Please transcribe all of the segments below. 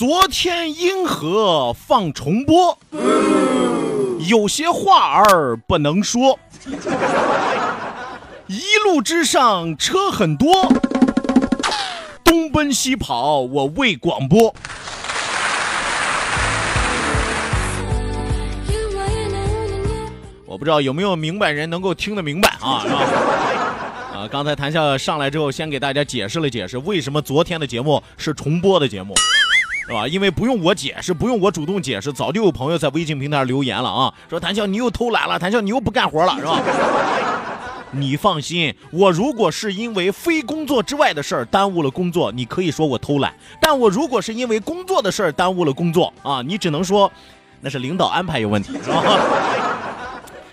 昨天银河放重播，有些话儿不能说。一路之上车很多，东奔西跑我为广播。我不知道有没有明白人能够听得明白啊？啊，刚才谈笑上来之后，先给大家解释了解释，为什么昨天的节目是重播的节目。是吧？因为不用我解释，不用我主动解释，早就有朋友在微信平台留言了啊，说谭笑你又偷懒了，谭笑你又不干活了，是吧？你放心，我如果是因为非工作之外的事儿耽误了工作，你可以说我偷懒；但我如果是因为工作的事儿耽误了工作啊，你只能说那是领导安排有问题，是吧？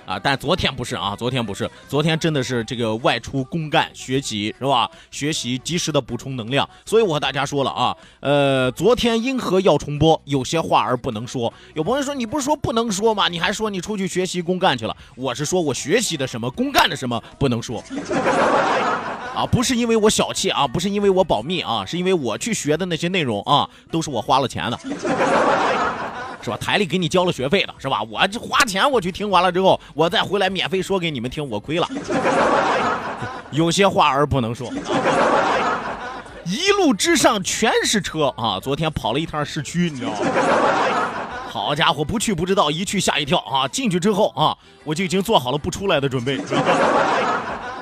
啊，但昨天不是啊，昨天不是，昨天真的是这个外出公干学习是吧？学习及时的补充能量，所以我和大家说了啊，呃，昨天因何要重播，有些话儿不能说。有朋友说你不是说不能说吗？你还说你出去学习公干去了？我是说我学习的什么，公干的什么不能说。啊，不是因为我小气啊，不是因为我保密啊，是因为我去学的那些内容啊，都是我花了钱的。是吧？台里给你交了学费的，是吧？我这花钱我去听完了之后，我再回来免费说给你们听，我亏了。有些话儿不能说。一路之上全是车啊！昨天跑了一趟市区，你知道吗？好家伙，不去不知道，一去吓一跳啊！进去之后啊，我就已经做好了不出来的准备。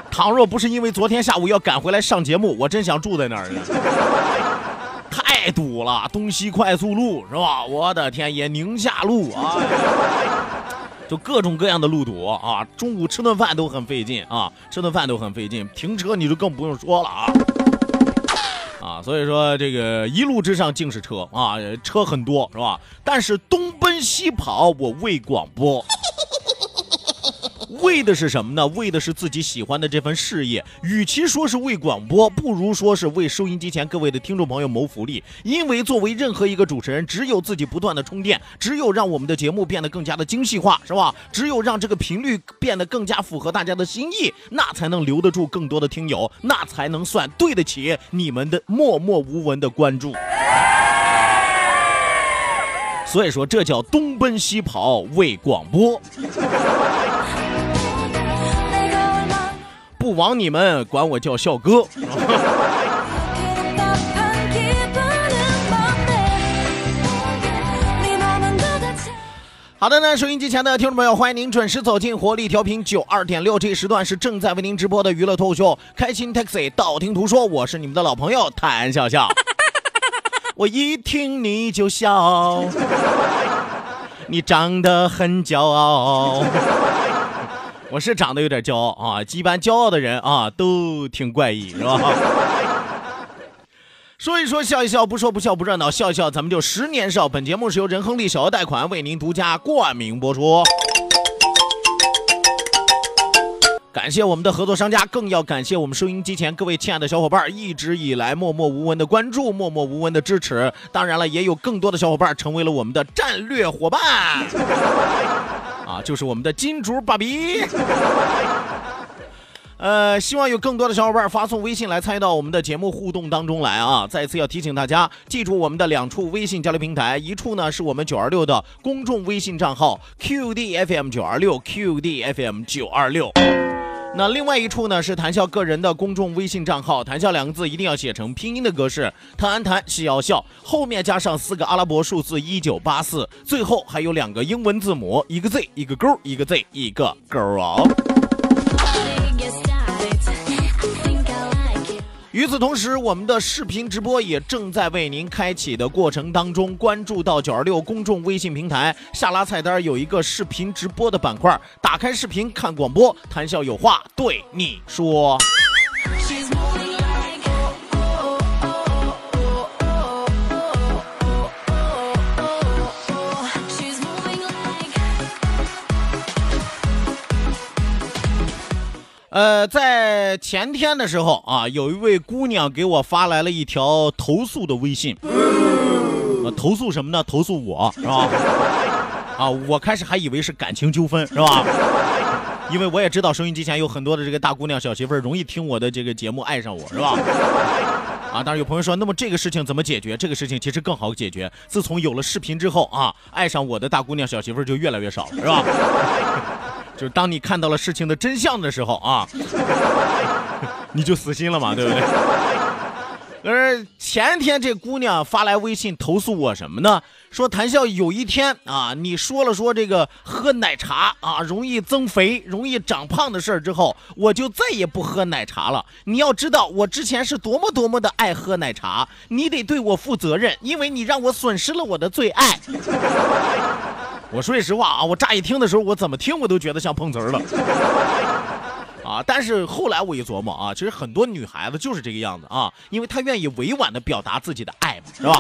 倘若不是因为昨天下午要赶回来上节目，我真想住在那儿呢。太堵了，东西快速路是吧？我的天爷，宁夏路啊，就各种各样的路堵啊！中午吃顿饭都很费劲啊，吃顿饭都很费劲，停车你就更不用说了啊！啊，所以说这个一路之上尽是车啊，车很多是吧？但是东奔西跑，我为广播。为的是什么呢？为的是自己喜欢的这份事业。与其说是为广播，不如说是为收音机前各位的听众朋友谋福利。因为作为任何一个主持人，只有自己不断的充电，只有让我们的节目变得更加的精细化，是吧？只有让这个频率变得更加符合大家的心意，那才能留得住更多的听友，那才能算对得起你们的默默无闻的关注。所以说，这叫东奔西跑为广播。不枉你们管我叫笑哥。好的呢，收音机前的听众朋友，欢迎您准时走进活力调频九二点六，这一时段是正在为您直播的娱乐脱口秀《开心 Taxi》，道听途说，我是你们的老朋友谭笑笑。我一听你就笑，你长得很骄傲。我是长得有点骄傲啊，一般骄傲的人啊都挺怪异，是吧？说一说笑一笑，不说不笑不热闹，笑一笑咱们就十年少。本节目是由仁亨利小额贷款为您独家冠名播出。感谢我们的合作商家，更要感谢我们收音机前各位亲爱的小伙伴一直以来默默无闻的关注，默默无闻的支持。当然了，也有更多的小伙伴成为了我们的战略伙伴。啊，就是我们的金主爸比。呃，希望有更多的小伙伴发送微信来参与到我们的节目互动当中来啊！再次要提醒大家，记住我们的两处微信交流平台，一处呢是我们九二六的公众微信账号 QDFM 九二六 QDFM 九二六，那另外一处呢是谈笑个人的公众微信账号，谈笑两个字一定要写成拼音的格式，谈安谈笑笑，后面加上四个阿拉伯数字一九八四，最后还有两个英文字母，一个 Z 一个勾，一个 Z 一个勾啊。与此同时，我们的视频直播也正在为您开启的过程当中。关注到九二六公众微信平台，下拉菜单有一个视频直播的板块，打开视频看广播，谈笑有话对你说。呃，在前天的时候啊，有一位姑娘给我发来了一条投诉的微信，呃，投诉什么呢？投诉我是吧？啊，我开始还以为是感情纠纷是吧？因为我也知道收音机前有很多的这个大姑娘小媳妇儿容易听我的这个节目爱上我是吧？啊，当然有朋友说，那么这个事情怎么解决？这个事情其实更好解决。自从有了视频之后啊，爱上我的大姑娘小媳妇儿就越来越少了是吧？就是当你看到了事情的真相的时候啊，你就死心了嘛，对不对？而前天这姑娘发来微信投诉我什么呢？说谈笑有一天啊，你说了说这个喝奶茶啊容易增肥、容易长胖的事儿之后，我就再也不喝奶茶了。你要知道我之前是多么多么的爱喝奶茶，你得对我负责任，因为你让我损失了我的最爱。我说句实话啊，我乍一听的时候，我怎么听我都觉得像碰瓷儿了，啊！但是后来我一琢磨啊，其实很多女孩子就是这个样子啊，因为她愿意委婉的表达自己的爱嘛，是吧？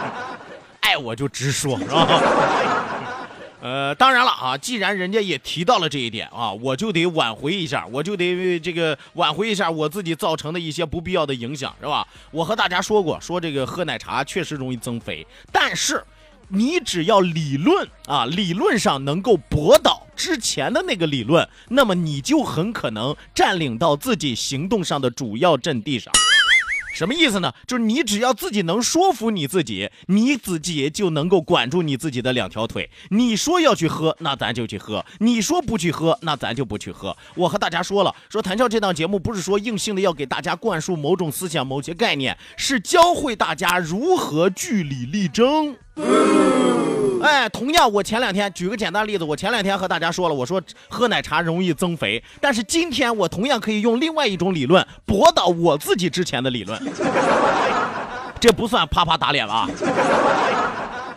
爱我就直说，是吧？呃，当然了啊，既然人家也提到了这一点啊，我就得挽回一下，我就得这个挽回一下我自己造成的一些不必要的影响，是吧？我和大家说过，说这个喝奶茶确实容易增肥，但是。你只要理论啊，理论上能够驳倒之前的那个理论，那么你就很可能占领到自己行动上的主要阵地上。什么意思呢？就是你只要自己能说服你自己，你自己就能够管住你自己的两条腿。你说要去喝，那咱就去喝；你说不去喝，那咱就不去喝。我和大家说了，说谈笑这档节目不是说硬性的要给大家灌输某种思想、某些概念，是教会大家如何据理力争。哎，同样，我前两天举个简单例子，我前两天和大家说了，我说喝奶茶容易增肥，但是今天我同样可以用另外一种理论驳倒我自己之前的理论，这不算啪啪打脸吧？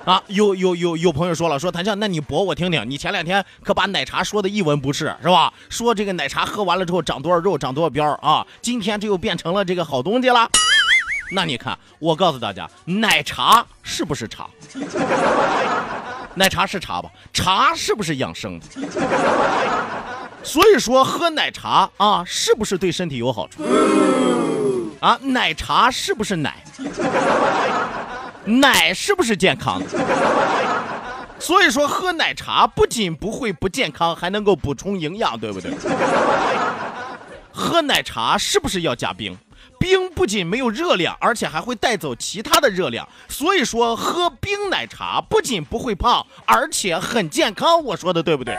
啊，有有有有朋友说了，说谭笑，那你驳我听听，你前两天可把奶茶说的一文不值，是吧？说这个奶茶喝完了之后长多少肉，长多少膘啊？今天这又变成了这个好东西了。那你看，我告诉大家，奶茶是不是茶？奶茶是茶吧？茶是不是养生的？所以说喝奶茶啊，是不是对身体有好处？啊，奶茶是不是奶？奶是不是健康的？所以说喝奶茶不仅不会不健康，还能够补充营养，对不对？喝奶茶是不是要加冰？冰不仅没有热量，而且还会带走其他的热量。所以说，喝冰奶茶不仅不会胖，而且很健康。我说的对不对？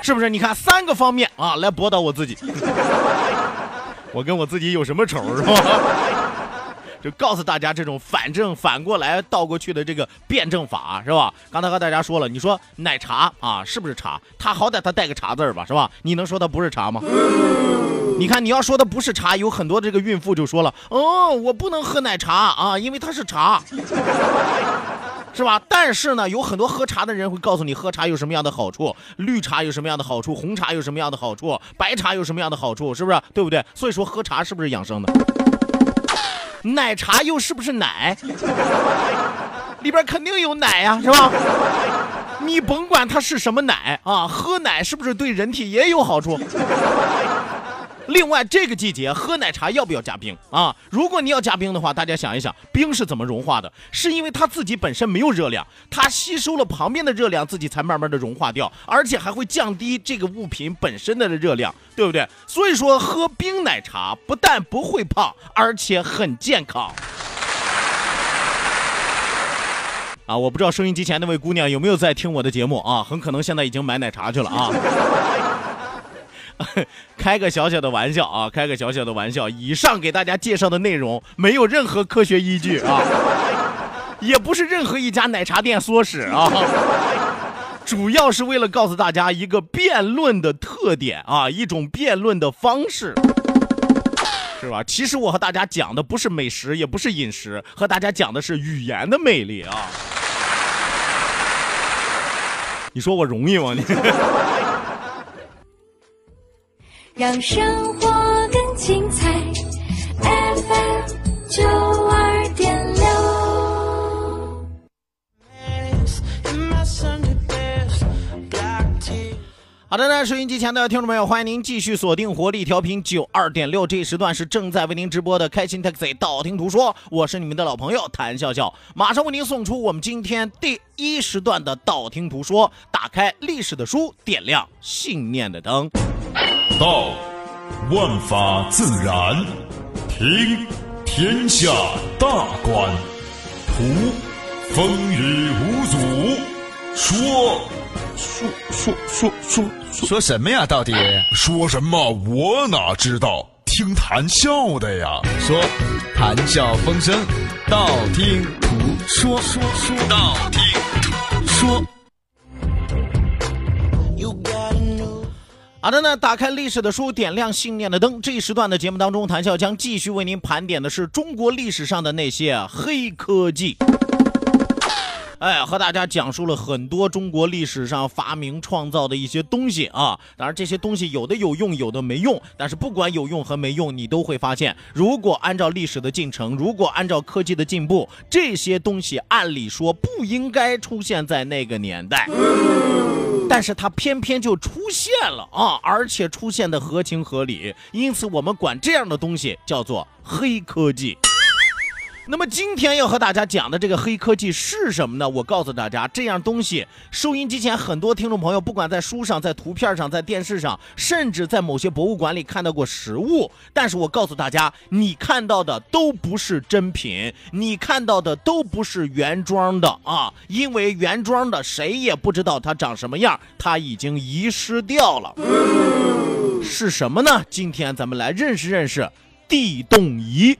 是不是？你看三个方面啊，来驳倒我自己。我跟我自己有什么仇是吧？就告诉大家这种反正反过来倒过去的这个辩证法是吧？刚才和大家说了，你说奶茶啊是不是茶？它好歹它带个茶字儿吧是吧？你能说它不是茶吗？你看你要说它不是茶，有很多这个孕妇就说了，哦，我不能喝奶茶啊，因为它是茶，是吧？但是呢，有很多喝茶的人会告诉你喝茶有什么样的好处，绿茶有什么样的好处，红茶有什么样的好处，白茶有什么样的好处，是不是？对不对？所以说喝茶是不是养生的？奶茶又是不是奶？里边肯定有奶呀，是吧？你甭管它是什么奶啊，喝奶是不是对人体也有好处？另外，这个季节喝奶茶要不要加冰啊？如果你要加冰的话，大家想一想，冰是怎么融化的？是因为它自己本身没有热量，它吸收了旁边的热量，自己才慢慢的融化掉，而且还会降低这个物品本身的热量，对不对？所以说，喝冰奶茶不但不会胖，而且很健康。啊，我不知道收音机前那位姑娘有没有在听我的节目啊？很可能现在已经买奶茶去了啊。开个小小的玩笑啊，开个小小的玩笑。以上给大家介绍的内容没有任何科学依据啊，也不是任何一家奶茶店唆使啊，主要是为了告诉大家一个辩论的特点啊，一种辩论的方式。是吧？其实我和大家讲的不是美食，也不是饮食，和大家讲的是语言的魅力啊！你说我容易吗？你让生活更精彩，FM 九二点六。好的呢，收音机前的听众朋友，欢迎您继续锁定活力调频九二点六，这一时段是正在为您直播的开心 taxi 道听途说，我是你们的老朋友谭笑笑，马上为您送出我们今天第一时段的道听途说，打开历史的书，点亮信念的灯。道，万法自然；听，天下大观；图，风雨无阻；说，说说说说说什么呀？到底说什么？我哪知道？听谈笑的呀。说，谈笑风生，道听途说，说说道听途说。好的呢，打开历史的书，点亮信念的灯。这一时段的节目当中，谭笑将继续为您盘点的是中国历史上的那些黑科技。哎，和大家讲述了很多中国历史上发明创造的一些东西啊。当然，这些东西有的有用，有的没用。但是不管有用和没用，你都会发现，如果按照历史的进程，如果按照科技的进步，这些东西按理说不应该出现在那个年代。但是它偏偏就出现了啊，而且出现的合情合理，因此我们管这样的东西叫做黑科技。那么今天要和大家讲的这个黑科技是什么呢？我告诉大家，这样东西，收音机前很多听众朋友，不管在书上、在图片上、在电视上，甚至在某些博物馆里看到过实物，但是我告诉大家，你看到的都不是真品，你看到的都不是原装的啊，因为原装的谁也不知道它长什么样，它已经遗失掉了。是什么呢？今天咱们来认识认识地动仪。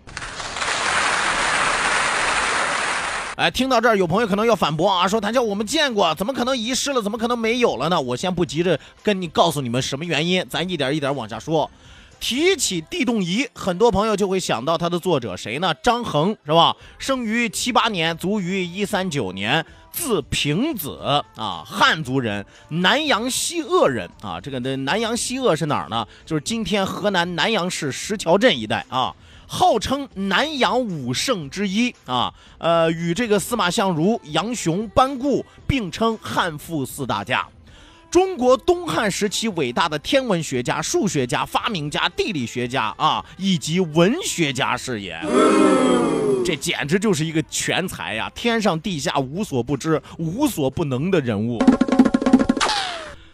哎，听到这儿，有朋友可能要反驳啊，说谭笑我们见过，怎么可能遗失了？怎么可能没有了呢？我先不急着跟你告诉你们什么原因，咱一点一点往下说。提起地动仪，很多朋友就会想到它的作者谁呢？张衡是吧？生于七八年，卒于一三九年，字平子啊，汉族人，南阳西鄂人啊。这个的南阳西鄂是哪儿呢？就是今天河南南阳市石桥镇一带啊。号称南阳五圣之一啊，呃，与这个司马相如、杨雄、班固并称汉赋四大家，中国东汉时期伟大的天文学家、数学家、发明家、地理学家啊，以及文学家是也。这简直就是一个全才呀，天上地下无所不知、无所不能的人物。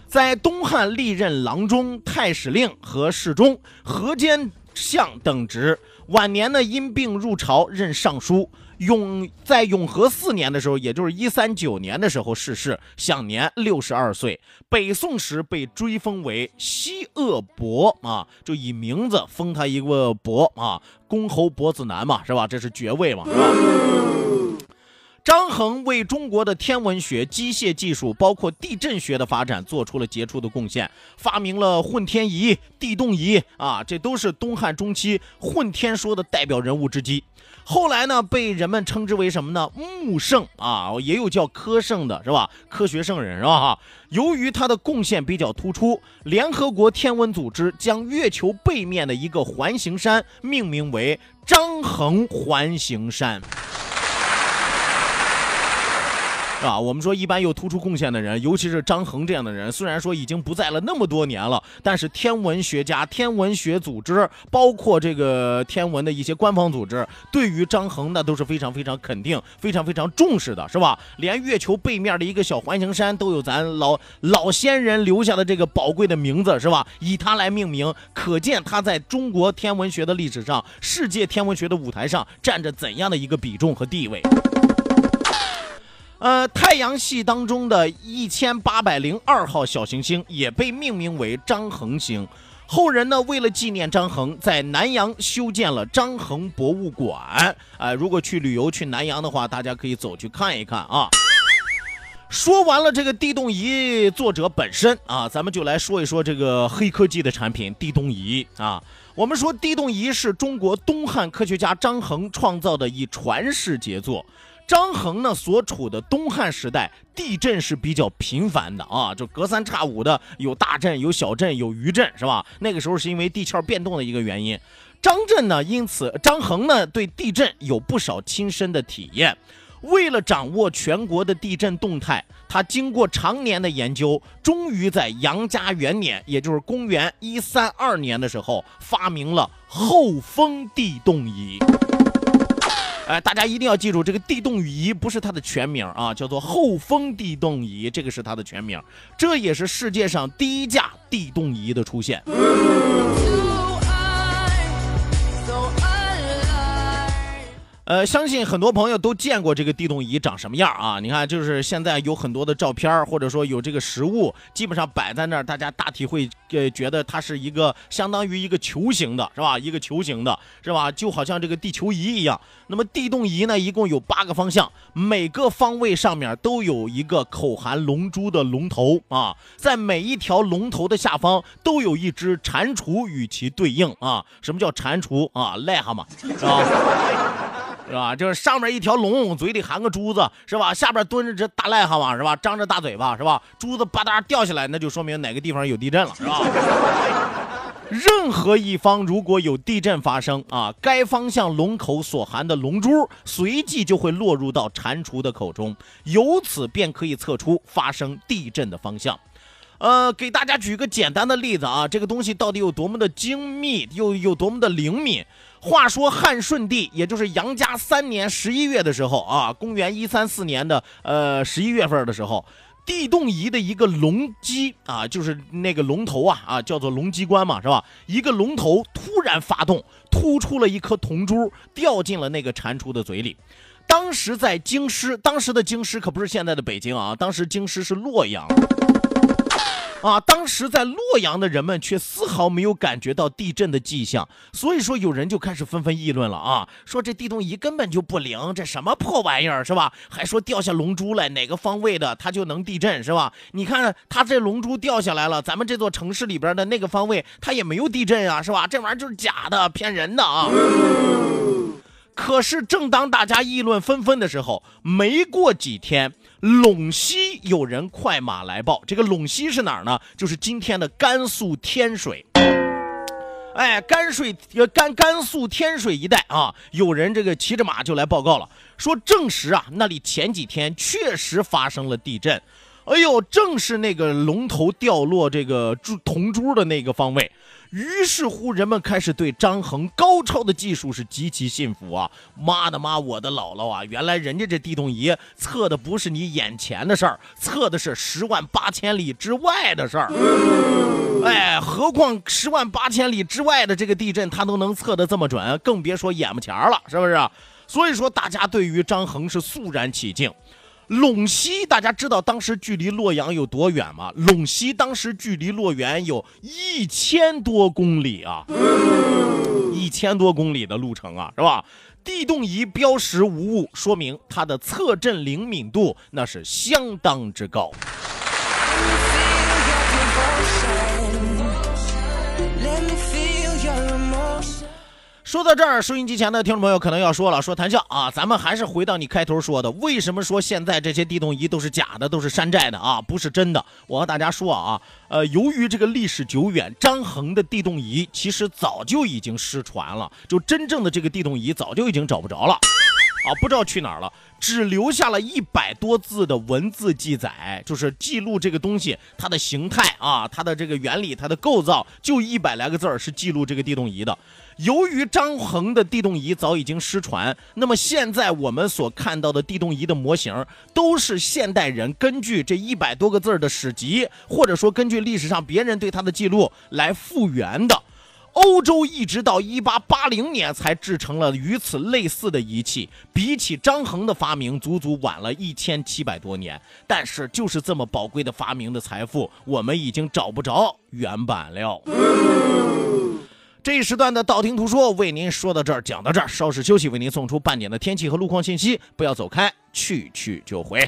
在东汉历任郎中、太史令和侍中、河间相等职。晚年呢，因病入朝任尚书。永在永和四年的时候，也就是一三九年的时候逝世，享年六十二岁。北宋时被追封为西鄂伯啊，就以名字封他一个伯啊，公侯伯子男嘛，是吧？这是爵位嘛，是吧？张衡为中国的天文学、机械技术，包括地震学的发展做出了杰出的贡献，发明了混天仪、地动仪啊，这都是东汉中期混天说的代表人物之一。后来呢，被人们称之为什么呢？木圣啊，也有叫科圣的，是吧？科学圣人是吧？哈由于他的贡献比较突出，联合国天文组织将月球背面的一个环形山命名为张衡环形山。啊，我们说一般有突出贡献的人，尤其是张衡这样的人，虽然说已经不在了那么多年了，但是天文学家、天文学组织，包括这个天文的一些官方组织，对于张衡那都是非常非常肯定、非常非常重视的，是吧？连月球背面的一个小环形山都有咱老老先人留下的这个宝贵的名字，是吧？以他来命名，可见他在中国天文学的历史上、世界天文学的舞台上占着怎样的一个比重和地位。呃，太阳系当中的一千八百零二号小行星也被命名为张衡星。后人呢，为了纪念张衡，在南阳修建了张衡博物馆。啊，如果去旅游去南阳的话，大家可以走去看一看啊。说完了这个地动仪作者本身啊，咱们就来说一说这个黑科技的产品地动仪啊。我们说地动仪是中国东汉科学家张衡创造的一传世杰作。张衡呢所处的东汉时代，地震是比较频繁的啊，就隔三差五的有大震、有小震、有余震，是吧？那个时候是因为地壳变动的一个原因。张震呢，因此张衡呢对地震有不少亲身的体验。为了掌握全国的地震动态，他经过常年的研究，终于在杨家元年，也就是公元一三二年的时候，发明了后风地动仪。哎，大家一定要记住，这个地动仪不是它的全名啊，叫做后风地动仪，这个是它的全名。这也是世界上第一架地动仪的出现。呃，相信很多朋友都见过这个地动仪长什么样啊？你看，就是现在有很多的照片或者说有这个实物，基本上摆在那儿，大家大体会呃觉得它是一个相当于一个球形的，是吧？一个球形的，是吧？就好像这个地球仪一样。那么地动仪呢，一共有八个方向，每个方位上面都有一个口含龙珠的龙头啊，在每一条龙头的下方都有一只蟾蜍与其对应啊。什么叫蟾蜍啊？癞蛤蟆，是吧？是吧？就是上面一条龙，嘴里含个珠子，是吧？下边蹲着只大癞蛤蟆，是吧？张着大嘴巴，是吧？珠子吧嗒掉下来，那就说明哪个地方有地震了，是吧？任何一方如果有地震发生啊，该方向龙口所含的龙珠随即就会落入到蟾蜍的口中，由此便可以测出发生地震的方向。呃，给大家举个简单的例子啊，这个东西到底有多么的精密，又有多么的灵敏？话说汉顺帝，也就是杨家三年十一月的时候啊，公元一三四年的呃十一月份的时候，地动仪的一个龙机啊，就是那个龙头啊啊，叫做龙机关嘛，是吧？一个龙头突然发动，突出了一颗铜珠，掉进了那个蟾蜍的嘴里。当时在京师，当时的京师可不是现在的北京啊，当时京师是洛阳。啊！当时在洛阳的人们却丝毫没有感觉到地震的迹象，所以说有人就开始纷纷议论了啊，说这地动仪根本就不灵，这什么破玩意儿是吧？还说掉下龙珠来，哪个方位的它就能地震是吧？你看它这龙珠掉下来了，咱们这座城市里边的那个方位它也没有地震啊，是吧？这玩意儿就是假的，骗人的啊！可是正当大家议论纷纷的时候，没过几天。陇西有人快马来报，这个陇西是哪儿呢？就是今天的甘肃天水。哎，甘水甘甘肃天水一带啊，有人这个骑着马就来报告了，说证实啊，那里前几天确实发生了地震。哎呦，正是那个龙头掉落这个珠铜珠的那个方位。于是乎，人们开始对张衡高超的技术是极其信服啊！妈的妈，我的姥姥啊！原来人家这地动仪测的不是你眼前的事儿，测的是十万八千里之外的事儿。哎，何况十万八千里之外的这个地震，它都能测得这么准，更别说眼巴前了，是不是？所以说，大家对于张衡是肃然起敬。陇西，大家知道当时距离洛阳有多远吗？陇西当时距离洛阳有一千多公里啊，一千多公里的路程啊，是吧？地动仪标识无误，说明它的测震灵敏度那是相当之高。说到这儿，收音机前的听众朋友可能要说了：“说谈笑啊，咱们还是回到你开头说的，为什么说现在这些地动仪都是假的，都是山寨的啊，不是真的？”我和大家说啊，呃，由于这个历史久远，张衡的地动仪其实早就已经失传了，就真正的这个地动仪早就已经找不着了，啊，不知道去哪儿了，只留下了一百多字的文字记载，就是记录这个东西它的形态啊，它的这个原理，它的构造，就一百来个字儿是记录这个地动仪的。由于张衡的地动仪早已经失传，那么现在我们所看到的地动仪的模型，都是现代人根据这一百多个字的史籍，或者说根据历史上别人对它的记录来复原的。欧洲一直到一八八零年才制成了与此类似的仪器，比起张衡的发明，足足晚了一千七百多年。但是，就是这么宝贵的发明的财富，我们已经找不着原版了。这一时段的道听途说为您说到这儿，讲到这儿，稍事休息，为您送出半点的天气和路况信息。不要走开，去去就回。